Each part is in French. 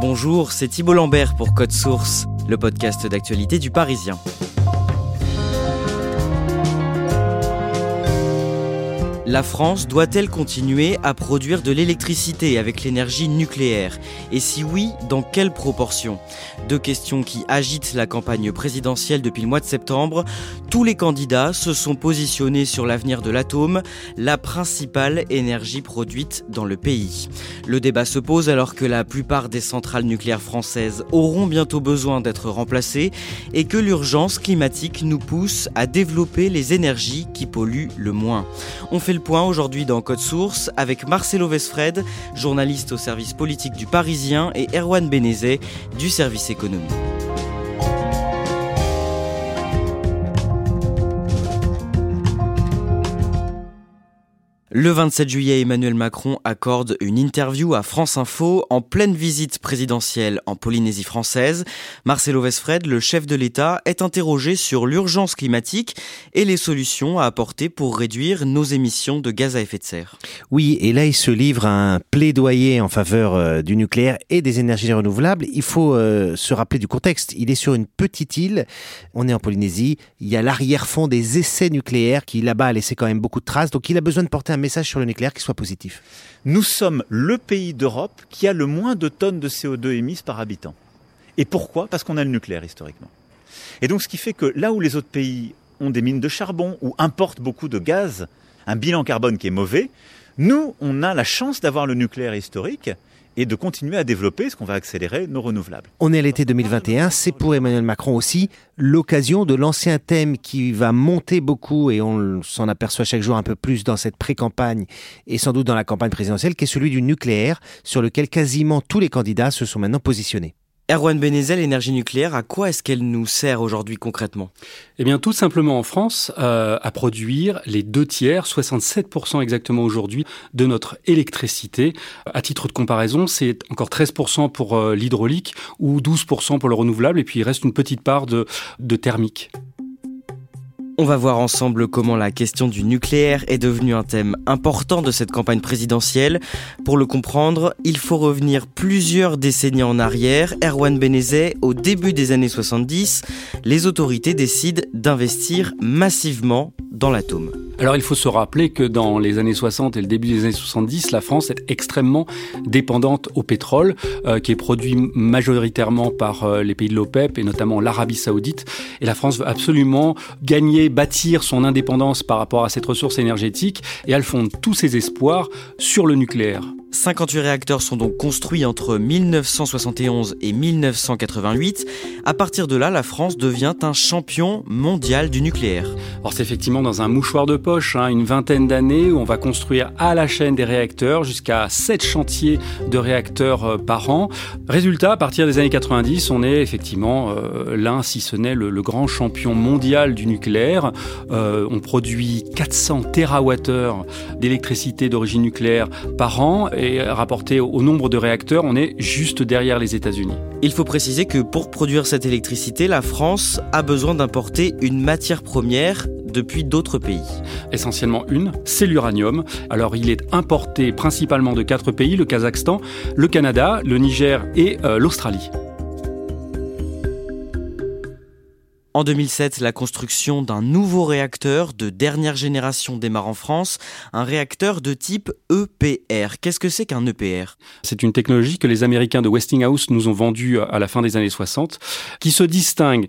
Bonjour, c'est Thibault Lambert pour Code Source, le podcast d'actualité du Parisien. La France doit-elle continuer à produire de l'électricité avec l'énergie nucléaire? Et si oui, dans quelle proportion? Deux questions qui agitent la campagne présidentielle depuis le mois de septembre. Tous les candidats se sont positionnés sur l'avenir de l'atome, la principale énergie produite dans le pays. Le débat se pose alors que la plupart des centrales nucléaires françaises auront bientôt besoin d'être remplacées et que l'urgence climatique nous pousse à développer les énergies qui polluent le moins. Point aujourd'hui dans Code Source avec Marcelo Vesfred, journaliste au service politique du Parisien, et Erwan Benezet du service économie. Le 27 juillet, Emmanuel Macron accorde une interview à France Info en pleine visite présidentielle en Polynésie française. Marcelo Vesfred, le chef de l'État, est interrogé sur l'urgence climatique et les solutions à apporter pour réduire nos émissions de gaz à effet de serre. Oui, et là, il se livre à un plaidoyer en faveur euh, du nucléaire et des énergies renouvelables. Il faut euh, se rappeler du contexte. Il est sur une petite île. On est en Polynésie. Il y a l'arrière-fond des essais nucléaires qui, là-bas, a laissé quand même beaucoup de traces. Donc, il a besoin de porter un message message sur le nucléaire qui soit positif Nous sommes le pays d'Europe qui a le moins de tonnes de CO2 émises par habitant. Et pourquoi? Parce qu'on a le nucléaire historiquement. Et donc ce qui fait que là où les autres pays ont des mines de charbon ou importent beaucoup de gaz, un bilan carbone qui est mauvais, nous, on a la chance d'avoir le nucléaire historique et de continuer à développer ce qu'on va accélérer nos renouvelables. On est à l'été 2021, c'est pour Emmanuel Macron aussi l'occasion de l'ancien thème qui va monter beaucoup et on s'en aperçoit chaque jour un peu plus dans cette pré-campagne et sans doute dans la campagne présidentielle qui est celui du nucléaire sur lequel quasiment tous les candidats se sont maintenant positionnés. Erwan Benezel, l'énergie nucléaire, à quoi est-ce qu'elle nous sert aujourd'hui concrètement? Eh bien, tout simplement en France, euh, à produire les deux tiers, 67% exactement aujourd'hui, de notre électricité. À titre de comparaison, c'est encore 13% pour euh, l'hydraulique ou 12% pour le renouvelable, et puis il reste une petite part de thermique. On va voir ensemble comment la question du nucléaire est devenue un thème important de cette campagne présidentielle. Pour le comprendre, il faut revenir plusieurs décennies en arrière. Erwan Benezet, au début des années 70, les autorités décident d'investir massivement dans l'atome. Alors il faut se rappeler que dans les années 60 et le début des années 70, la France est extrêmement dépendante au pétrole, euh, qui est produit majoritairement par euh, les pays de l'OPEP et notamment l'Arabie saoudite. Et la France veut absolument gagner, bâtir son indépendance par rapport à cette ressource énergétique, et elle fonde tous ses espoirs sur le nucléaire. 58 réacteurs sont donc construits entre 1971 et 1988. À partir de là, la France devient un champion mondial du nucléaire. Alors c'est effectivement dans un mouchoir de poche, hein, une vingtaine d'années où on va construire à la chaîne des réacteurs jusqu'à 7 chantiers de réacteurs euh, par an. Résultat, à partir des années 90, on est effectivement euh, l'un, si ce n'est le, grand champion mondial du nucléaire. Euh, on produit 400 TWh d'électricité d'origine nucléaire par an et rapporté au nombre de réacteurs, on est juste derrière les États-Unis. Il faut préciser que pour produire cette électricité, la France a besoin d'importer une matière première depuis d'autres pays. Essentiellement une, c'est l'uranium. Alors il est importé principalement de quatre pays, le Kazakhstan, le Canada, le Niger et euh, l'Australie. En 2007, la construction d'un nouveau réacteur de dernière génération démarre en France, un réacteur de type EPR. Qu'est-ce que c'est qu'un EPR C'est une technologie que les Américains de Westinghouse nous ont vendue à la fin des années 60, qui se distingue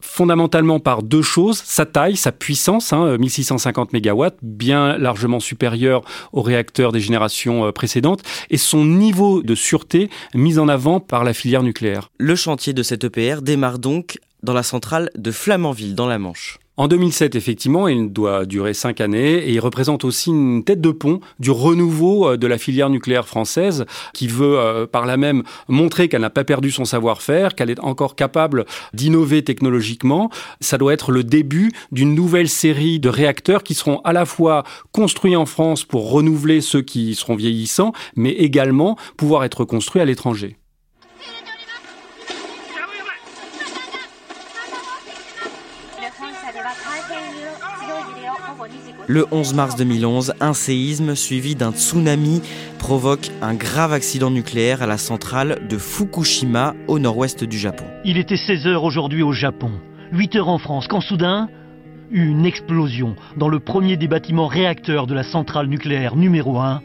fondamentalement par deux choses, sa taille, sa puissance, 1650 hein, MW, bien largement supérieure aux réacteurs des générations euh, précédentes, et son niveau de sûreté mis en avant par la filière nucléaire. Le chantier de cet EPR démarre donc dans la centrale de Flamanville, dans la Manche. En 2007, effectivement, il doit durer cinq années et il représente aussi une tête de pont du renouveau euh, de la filière nucléaire française qui veut euh, par là même montrer qu'elle n'a pas perdu son savoir-faire, qu'elle est encore capable d'innover technologiquement. Ça doit être le début d'une nouvelle série de réacteurs qui seront à la fois construits en France pour renouveler ceux qui seront vieillissants, mais également pouvoir être construits à l'étranger. Le 11 mars 2011, un séisme suivi d'un tsunami provoque un grave accident nucléaire à la centrale de Fukushima au nord-ouest du Japon. Il était 16 heures aujourd'hui au Japon, 8 heures en France, quand soudain, une explosion dans le premier des bâtiments réacteurs de la centrale nucléaire numéro 1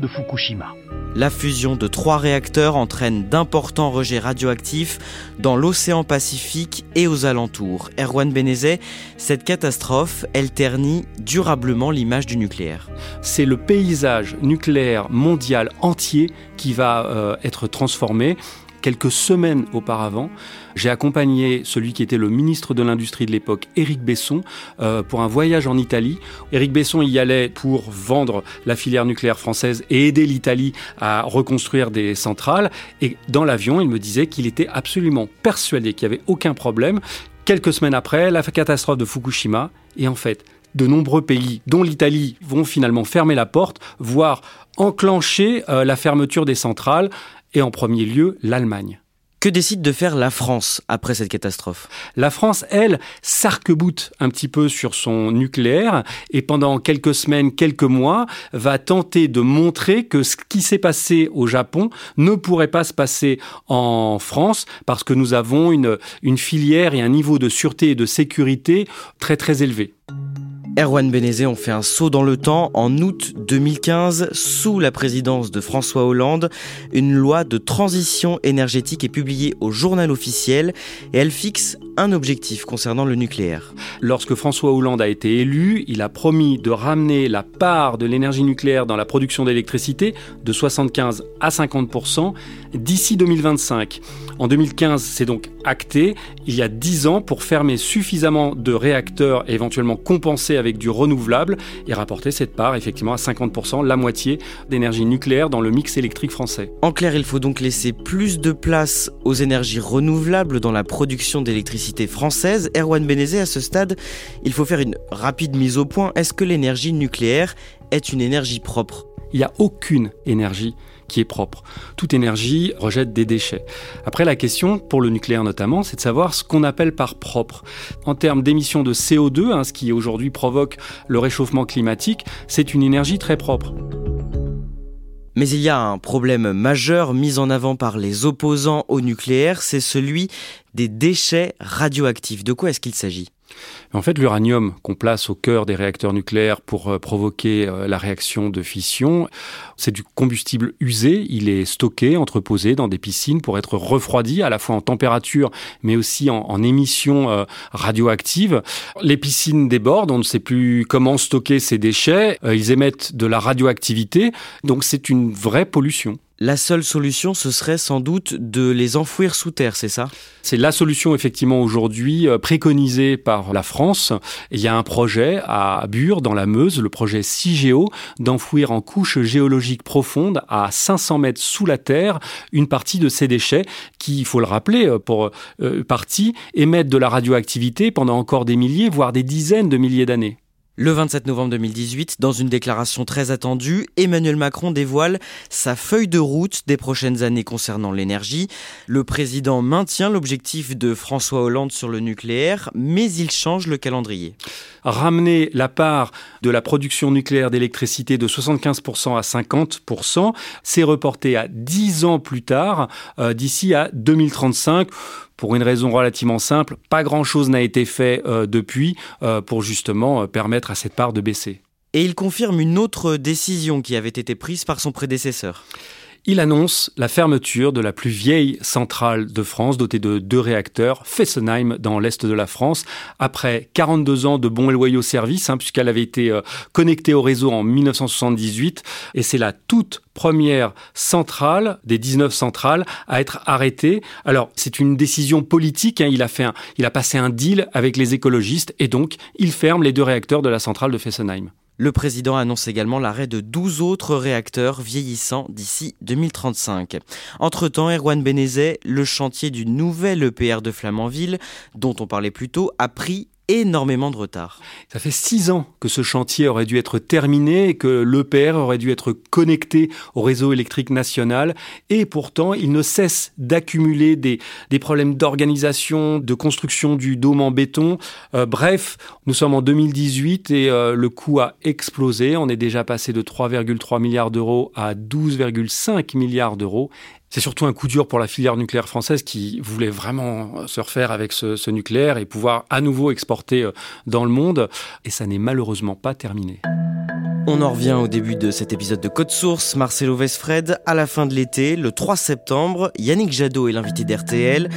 de Fukushima. La fusion de trois réacteurs entraîne d'importants rejets radioactifs dans l'océan Pacifique et aux alentours. Erwan Benezet, cette catastrophe, elle ternit durablement l'image du nucléaire. C'est le paysage nucléaire mondial entier qui va euh, être transformé quelques semaines auparavant, j'ai accompagné celui qui était le ministre de l'Industrie de l'époque, Éric Besson, euh, pour un voyage en Italie. Éric Besson y allait pour vendre la filière nucléaire française et aider l'Italie à reconstruire des centrales. Et dans l'avion, il me disait qu'il était absolument persuadé qu'il n'y avait aucun problème. Quelques semaines après, la catastrophe de Fukushima, et en fait, de nombreux pays, dont l'Italie, vont finalement fermer la porte, voire enclencher euh, la fermeture des centrales et en premier lieu l'Allemagne. Que décide de faire la France après cette catastrophe? La France, elle, s'arc-boute un petit peu sur son nucléaire et pendant quelques semaines, quelques mois, va tenter de montrer que ce qui s'est passé au Japon ne pourrait pas se passer en France parce que nous avons une, une filière et un niveau de sûreté et de sécurité très très élevé. Erwan Benezet ont fait un saut dans le temps. En août 2015, sous la présidence de François Hollande, une loi de transition énergétique est publiée au journal officiel et elle fixe un objectif concernant le nucléaire. Lorsque François Hollande a été élu, il a promis de ramener la part de l'énergie nucléaire dans la production d'électricité de 75 à 50% d'ici 2025. En 2015, c'est donc acté, il y a 10 ans pour fermer suffisamment de réacteurs et éventuellement compenser du renouvelable et rapporter cette part effectivement à 50%, la moitié d'énergie nucléaire dans le mix électrique français. En clair, il faut donc laisser plus de place aux énergies renouvelables dans la production d'électricité française. Erwan Benezet, à ce stade, il faut faire une rapide mise au point. Est-ce que l'énergie nucléaire est une énergie propre? Il n'y a aucune énergie qui est propre. Toute énergie rejette des déchets. Après, la question, pour le nucléaire notamment, c'est de savoir ce qu'on appelle par propre. En termes d'émissions de CO2, hein, ce qui aujourd'hui provoque le réchauffement climatique, c'est une énergie très propre. Mais il y a un problème majeur mis en avant par les opposants au nucléaire, c'est celui des déchets radioactifs. De quoi est-ce qu'il s'agit? En fait, l'uranium qu'on place au cœur des réacteurs nucléaires pour euh, provoquer euh, la réaction de fission, c'est du combustible usé. Il est stocké, entreposé dans des piscines pour être refroidi à la fois en température mais aussi en, émissions euh, radioactives. Les piscines débordent, on ne sait plus comment stocker ces déchets. ils émettent de la radioactivité, donc c'est une vraie pollution. La seule solution, ce serait sans doute de les enfouir sous terre, c'est ça? C'est la solution effectivement aujourd'hui euh, préconisée par la France. Il y a un projet à Bure, dans la Meuse, le projet CIGEO, d'enfouir en couche géologique profonde, à 500 mètres sous la terre, une partie de ces déchets qui, il faut le rappeler, euh, euh, émettent de la radioactivité pendant encore des milliers, voire des dizaines de milliers d'années. Le 27 novembre 2018, dans une déclaration très attendue, Emmanuel Macron dévoile sa feuille de route des prochaines années concernant l'énergie. Le président maintient l'objectif de François Hollande sur le nucléaire, mais il change le calendrier. Ramener la part de la production nucléaire d'électricité de 75% à 50%, c'est reporté à 10 ans plus tard, euh, d'ici à 2035 pour une raison relativement simple, pas grand-chose n'a été fait euh, depuis euh, pour justement euh, permettre à cette part de baisser. Et il confirme une autre décision qui avait été prise par son prédécesseur. Il annonce la fermeture de la plus vieille centrale de France, dotée de deux réacteurs, Fessenheim, dans l'est de la France, après 42 ans de bons et loyaux services, hein, puisqu'elle avait été euh, connectée au réseau en 1978, et c'est la toute première centrale des 19 centrales à être arrêtée. Alors, c'est une décision politique, hein, il, a fait il a passé un deal avec les écologistes, et donc il ferme les deux réacteurs de la centrale de Fessenheim. Le président annonce également l'arrêt de 12 autres réacteurs vieillissants d'ici 2035. Entre-temps, Erwan Benezet, le chantier du nouvel EPR de Flamanville, dont on parlait plus tôt, a pris énormément de retard. Ça fait six ans que ce chantier aurait dû être terminé et que l'EPR aurait dû être connecté au réseau électrique national et pourtant il ne cesse d'accumuler des, problèmes d'organisation, de construction du dôme en béton. Euh, bref, nous sommes en 2018 et euh, le coût a explosé. On est déjà passé de 3,3 milliards d'euros à 12,5 milliards d'euros c'est surtout un coup dur pour la filière nucléaire française qui voulait vraiment se refaire avec ce, nucléaire et pouvoir à nouveau exporter euh, dans le monde. Et ça n'est malheureusement pas terminé. On en revient au début de cet épisode de Code Source. Marcelo Vesfred, à la fin de l'été, le 3 septembre, Yannick Jadot est l'invité d'RTL.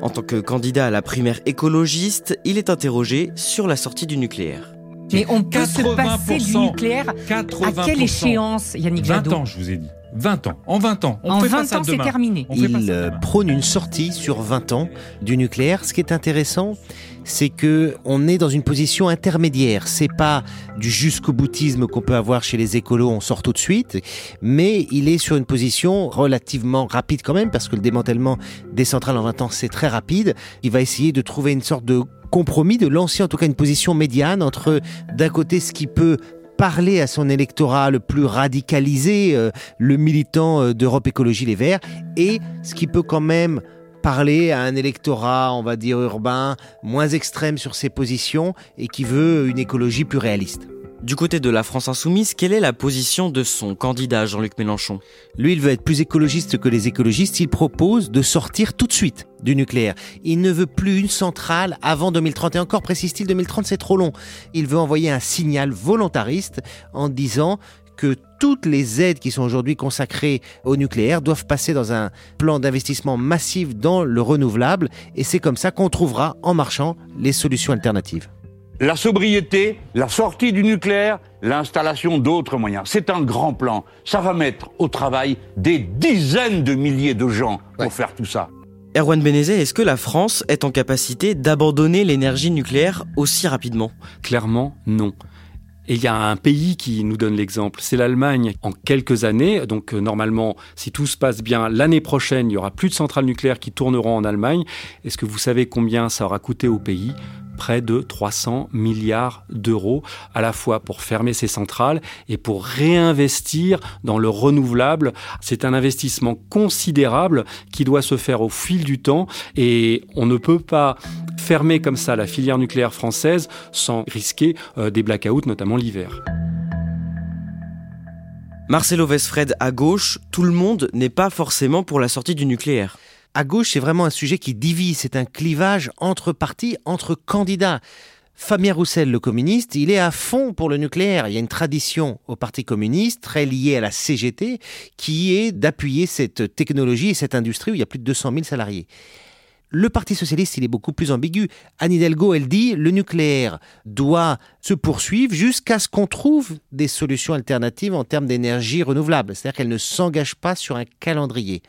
En tant que candidat à la primaire écologiste, il est interrogé sur la sortie du nucléaire. Mais on peut se passer du nucléaire à quelle échéance, Yannick Jadot? 20 ans, je vous ai dit. 20 ans. En 20 ans. On en 20 ans, c'est terminé. Il euh, prône une sortie sur 20 ans du nucléaire. Ce qui est intéressant, c'est que on est dans une position intermédiaire. C'est pas du jusqu'au boutisme qu'on peut avoir chez les écolos, on sort tout de suite, mais il est sur une position relativement rapide quand même, parce que le démantèlement des centrales en 20 ans, c'est très rapide. Il va essayer de trouver une sorte de compromis, de lancer en tout cas une position médiane entre d'un côté ce qui peut parler à son électorat le plus radicalisé, euh, le militant euh, d'Europe Écologie Les Verts, et ce qui peut quand même parler à un électorat, on va dire urbain, moins extrême sur ses positions et qui veut une écologie plus réaliste. Du côté de la France insoumise, quelle est la position de son candidat Jean-Luc Mélenchon? Lui, il veut être plus écologiste que les écologistes. Il propose de sortir tout de suite du nucléaire. Il ne veut plus une centrale avant 2030. Et encore précise-t-il, 2030 c'est trop long. Il veut envoyer un signal volontariste en disant que toutes les aides qui sont aujourd'hui consacrées au nucléaire doivent passer dans un plan d'investissement massif dans le renouvelable. Et c'est comme ça qu'on trouvera en marchant les solutions alternatives la sobriété, la sortie du nucléaire, l'installation d'autres moyens. C'est un grand plan. Ça va mettre au travail des dizaines de milliers de gens pour faire tout ça. Erwan Benezet, est-ce que la France est en capacité d'abandonner l'énergie nucléaire aussi rapidement? Clairement, non. Et il y a un pays qui nous donne l'exemple, c'est l'Allemagne. En quelques années, donc euh, normalement, si tout se passe bien, l'année prochaine, il y aura plus de centrales nucléaires qui tourneront en Allemagne. Est-ce que vous savez combien ça aura coûté au pays? Près de 300 milliards d'euros, à la fois pour fermer ces centrales et pour réinvestir dans le renouvelable. C'est un investissement considérable qui doit se faire au fil du temps et on ne peut pas fermer comme ça la filière nucléaire française sans risquer euh, des blackouts, notamment l'hiver. Marcelo Vesfred à gauche, tout le monde n'est pas forcément pour la sortie du nucléaire à gauche, c'est vraiment un sujet qui divise. C'est un clivage entre partis, entre candidats. Fabien Roussel, le communiste, il est à fond pour le nucléaire. Il y a une tradition au Parti communiste très liée à la CGT qui est d'appuyer cette technologie et cette industrie où il y a plus de 200 000 salariés. Le Parti socialiste, il est beaucoup plus ambigu. Anne Hidalgo, elle dit le nucléaire doit se poursuivre jusqu'à ce qu'on trouve des solutions alternatives en termes d'énergie renouvelable. C'est-à-dire qu'elle ne s'engage pas sur un calendrier.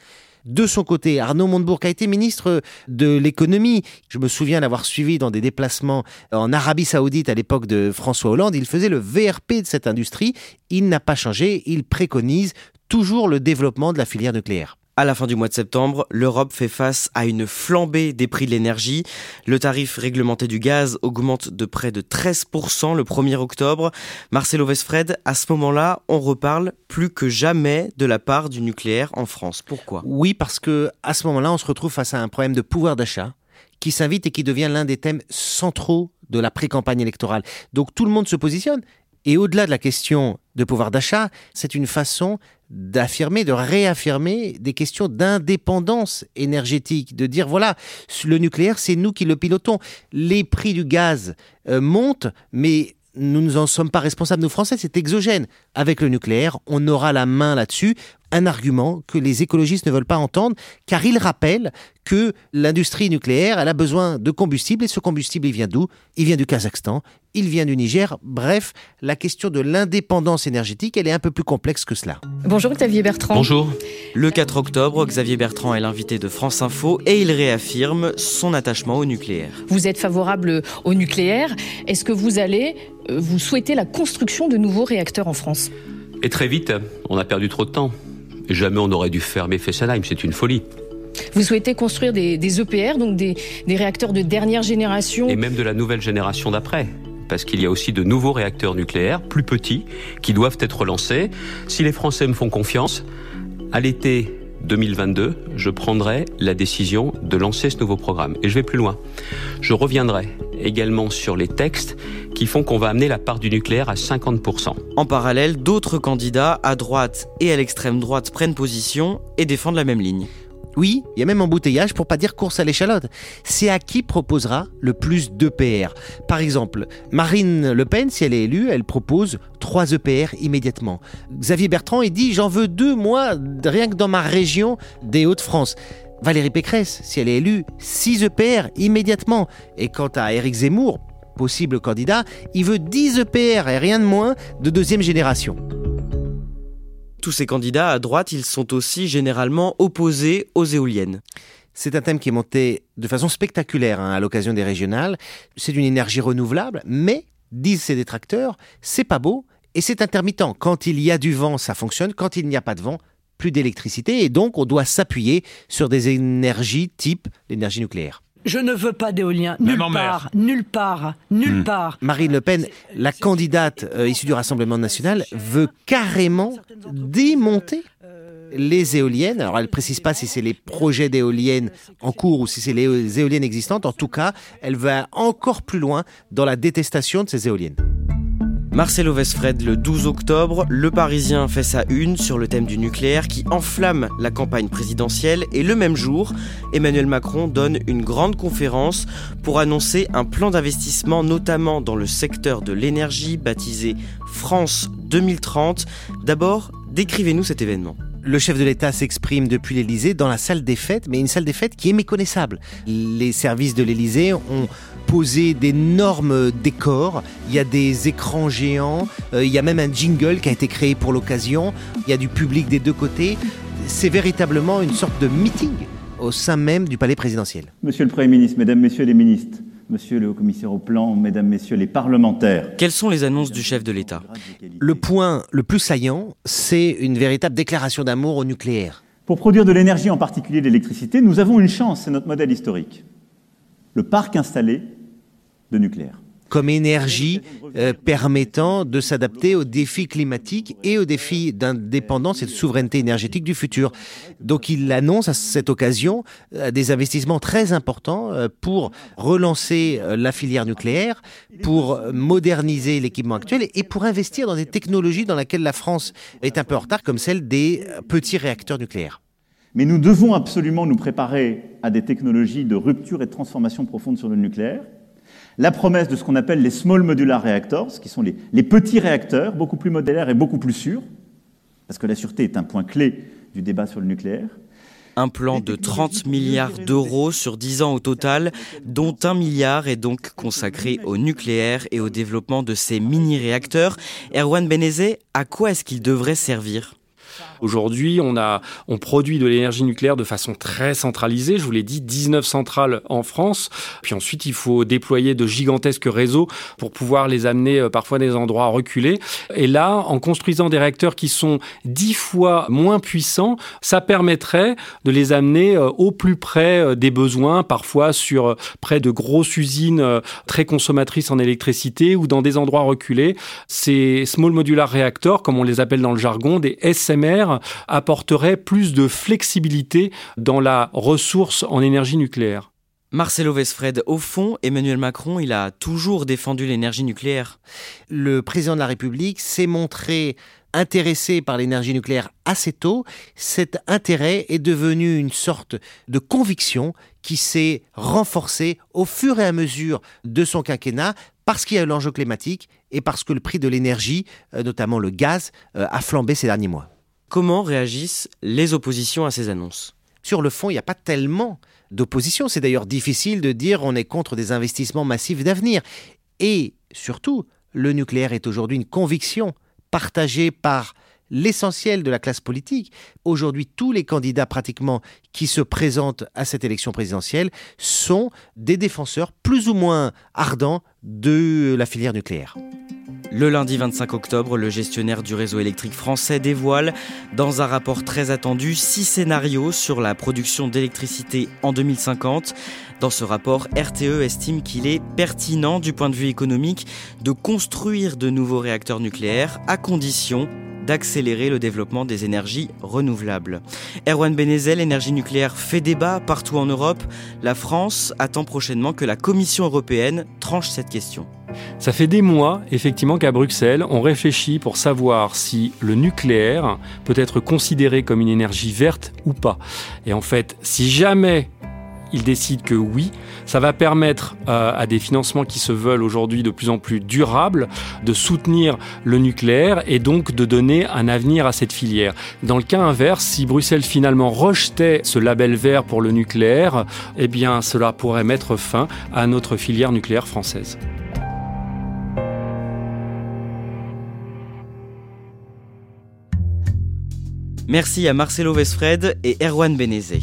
De son côté, Arnaud Montebourg a été ministre de l'économie. Je me souviens l'avoir suivi dans des déplacements en Arabie Saoudite à l'époque de François Hollande. Il faisait le VRP de cette industrie. Il n'a pas changé. Il préconise toujours le développement de la filière nucléaire. À la fin du mois de septembre, l'Europe fait face à une flambée des prix de l'énergie. Le tarif réglementé du gaz augmente de près de 13% le 1er octobre. Marcelo Vesfred, à ce moment-là, on reparle plus que jamais de la part du nucléaire en France. Pourquoi? Oui, parce que à ce moment-là, on se retrouve face à un problème de pouvoir d'achat qui s'invite et qui devient l'un des thèmes centraux de la pré-campagne électorale. Donc tout le monde se positionne. Et au-delà de la question de pouvoir d'achat, c'est une façon d'affirmer, de réaffirmer des questions d'indépendance énergétique, de dire voilà, le nucléaire, c'est nous qui le pilotons. Les prix du gaz euh, montent, mais nous ne en sommes pas responsables, nous Français, c'est exogène. Avec le nucléaire, on aura la main là-dessus. Un argument que les écologistes ne veulent pas entendre, car il rappelle que l'industrie nucléaire, elle a besoin de combustible, et ce combustible, il vient d'où? Il vient du Kazakhstan, il vient du Niger. Bref, la question de l'indépendance énergétique, elle est un peu plus complexe que cela. Bonjour Xavier Bertrand. Bonjour. Le 4 octobre, Xavier Bertrand est l'invité de France Info et il réaffirme son attachement au nucléaire. Vous êtes favorable au nucléaire. Est-ce que vous allez, euh, vous souhaiter la construction de nouveaux réacteurs en France? Et très vite, on a perdu trop de temps. Jamais on aurait dû fermer Fessenheim, c'est une folie. Vous souhaitez construire des, EPR, e donc des, des, réacteurs de dernière génération Et même de la nouvelle génération d'après parce qu'il y a aussi de nouveaux réacteurs nucléaires, plus petits, qui doivent être lancés. Si les Français me font confiance, à l'été 2022, je prendrai la décision de lancer ce nouveau programme. Et je vais plus loin. Je reviendrai également sur les textes qui font qu'on va amener la part du nucléaire à 50%. En parallèle, d'autres candidats à droite et à l'extrême droite prennent position et défendent la même ligne. Oui, il y a même embouteillage pour pas dire course à l'échalote. C'est à qui proposera le plus d'EPR? Par exemple, Marine Le Pen, si elle est élue, elle propose 3 EPR immédiatement. Xavier Bertrand, il dit j'en veux deux, moi, rien que dans ma région des Hauts-de-France. Valérie Pécresse, si elle est élue, 6 EPR immédiatement. Et quant à Éric Zemmour, possible candidat, il veut 10 EPR et rien de moins de deuxième génération. Tous ces candidats à droite, ils sont aussi généralement opposés aux éoliennes. C'est un thème qui est monté de façon spectaculaire hein, à l'occasion des régionales. C'est une énergie renouvelable, mais, disent ses détracteurs, c'est pas beau et c'est intermittent. Quand il y a du vent, ça fonctionne. Quand il n'y a pas de vent, plus d'électricité. Et donc, on doit s'appuyer sur des énergies type l'énergie nucléaire. Je ne veux pas d'éolien nulle part, nulle part, nulle hmm. part. Marine Le Pen, la candidate euh, issue du Rassemblement national, veut carrément démonter les éoliennes. Alors elle précise pas si c'est les projets d'éoliennes en cours ou si c'est les éoliennes existantes. En tout cas, elle va encore plus loin dans la détestation de ces éoliennes. Marcelo Vesfred, le 12 octobre, Le Parisien fait sa une sur le thème du nucléaire qui enflamme la campagne présidentielle et le même jour, Emmanuel Macron donne une grande conférence pour annoncer un plan d'investissement notamment dans le secteur de l'énergie baptisé France 2030. D'abord, décrivez-nous cet événement le chef de l'État s'exprime depuis l'Élysée dans la salle des fêtes, mais une salle des fêtes qui est méconnaissable. Les services de l'Élysée ont posé d'énormes décors, il y a des écrans géants, euh, il y a même un jingle qui a été créé pour l'occasion, il y a du public des deux côtés. C'est véritablement une sorte de meeting au sein même du palais présidentiel. Monsieur le Premier ministre, Mesdames, Messieurs les ministres, Monsieur le commissaire au plan, mesdames, messieurs les parlementaires. Quelles sont les annonces du chef de l'État? Le point le plus saillant, c'est une véritable déclaration d'amour au nucléaire. Pour produire de l'énergie, en particulier de l'électricité, nous avons une chance, c'est notre modèle historique. Le parc installé de nucléaire comme énergie euh, permettant de s'adapter aux défis climatiques et aux défis d'indépendance et de souveraineté énergétique du futur. Donc il annonce à cette occasion euh, des investissements très importants euh, pour relancer la filière nucléaire, pour moderniser l'équipement actuel et pour investir dans des technologies dans lesquelles la France est un peu en retard, comme celle des petits réacteurs nucléaires. Mais nous devons absolument nous préparer à des technologies de rupture et de transformation profonde sur le nucléaire la promesse de ce qu'on appelle les small modular reactors, qui sont les, petits réacteurs, beaucoup plus modulaires et beaucoup plus sûrs, parce que la sûreté est un point clé du débat sur le nucléaire. Un plan de 30 milliards d'euros sur 10 ans au total, dont un milliard est donc consacré au nucléaire et au développement de ces mini-réacteurs. Erwan Benezet, à quoi est-ce qu'ils devraient servir? Aujourd'hui, on, produit de l'énergie nucléaire de façon très centralisée. Je vous l'ai dit, 19 centrales en France. Puis ensuite, il faut déployer de gigantesques réseaux pour pouvoir les amener euh, parfois à des endroits reculés. Et là, en construisant des réacteurs qui sont 10 fois moins puissants, ça permettrait de les amener euh, au plus près euh, des besoins, parfois sur près de grosses usines très consommatrices en électricité ou dans des endroits reculés. Ces small modular reactors, comme on les appelle dans le jargon, des SMR, apporterait plus de flexibilité dans la ressource en énergie nucléaire. Marcelo Vesfred, au fond, Emmanuel Macron, il a toujours défendu l'énergie nucléaire. Le président de la République s'est montré intéressé par l'énergie nucléaire assez tôt. Cet intérêt est devenu une sorte de conviction qui s'est renforcée au fur et à mesure de son quinquennat parce qu'il y a eu l'enjeu climatique et parce que le prix de l'énergie, euh, notamment le gaz, euh, a flambé ces derniers mois. Comment réagissent les oppositions à ces annonces? Sur le fond, il n'y a pas tellement d'opposition. C'est d'ailleurs difficile de dire on est contre des investissements massifs d'avenir. Et surtout, le nucléaire est aujourd'hui une conviction partagée par l'essentiel de la classe politique. Aujourd'hui, tous les candidats pratiquement qui se présentent à cette élection présidentielle sont des défenseurs plus ou moins ardents de la filière nucléaire. Le lundi 25 octobre, le gestionnaire du réseau électrique français dévoile, dans un rapport très attendu, six scénarios sur la production d'électricité en 2050. Dans ce rapport, RTE estime qu'il est pertinent du point de vue économique de construire de nouveaux réacteurs nucléaires à condition d'accélérer le développement des énergies renouvelables. Erwan Benezel, l'énergie nucléaire fait débat partout en Europe. La France attend prochainement que la Commission européenne tranche cette question. Ça fait des mois, effectivement, qu'à Bruxelles, on réfléchit pour savoir si le nucléaire peut être considéré comme une énergie verte ou pas. Et en fait, si jamais il décide que oui, ça va permettre euh, à des financements qui se veulent aujourd'hui de plus en plus durables de soutenir le nucléaire et donc de donner un avenir à cette filière. Dans le cas inverse, si Bruxelles finalement rejetait ce label vert pour le nucléaire, eh bien cela pourrait mettre fin à notre filière nucléaire française. Merci à Marcelo Vesfred et Erwan Benezé.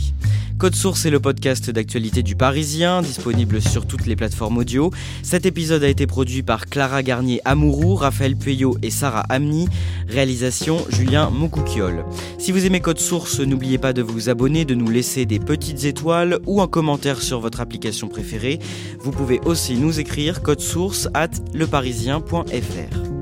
Code Source est le podcast d'actualité du Parisien, disponible sur toutes les plateformes audio. Cet épisode a été produit par Clara Garnier Amourou, Raphaël Pueyo et Sarah Amni. Réalisation Julien Moncouquiol. Si vous aimez Code Source, n'oubliez pas de vous abonner, de nous laisser des petites étoiles ou un commentaire sur votre application préférée. Vous pouvez aussi nous écrire code source at leparisien.fr.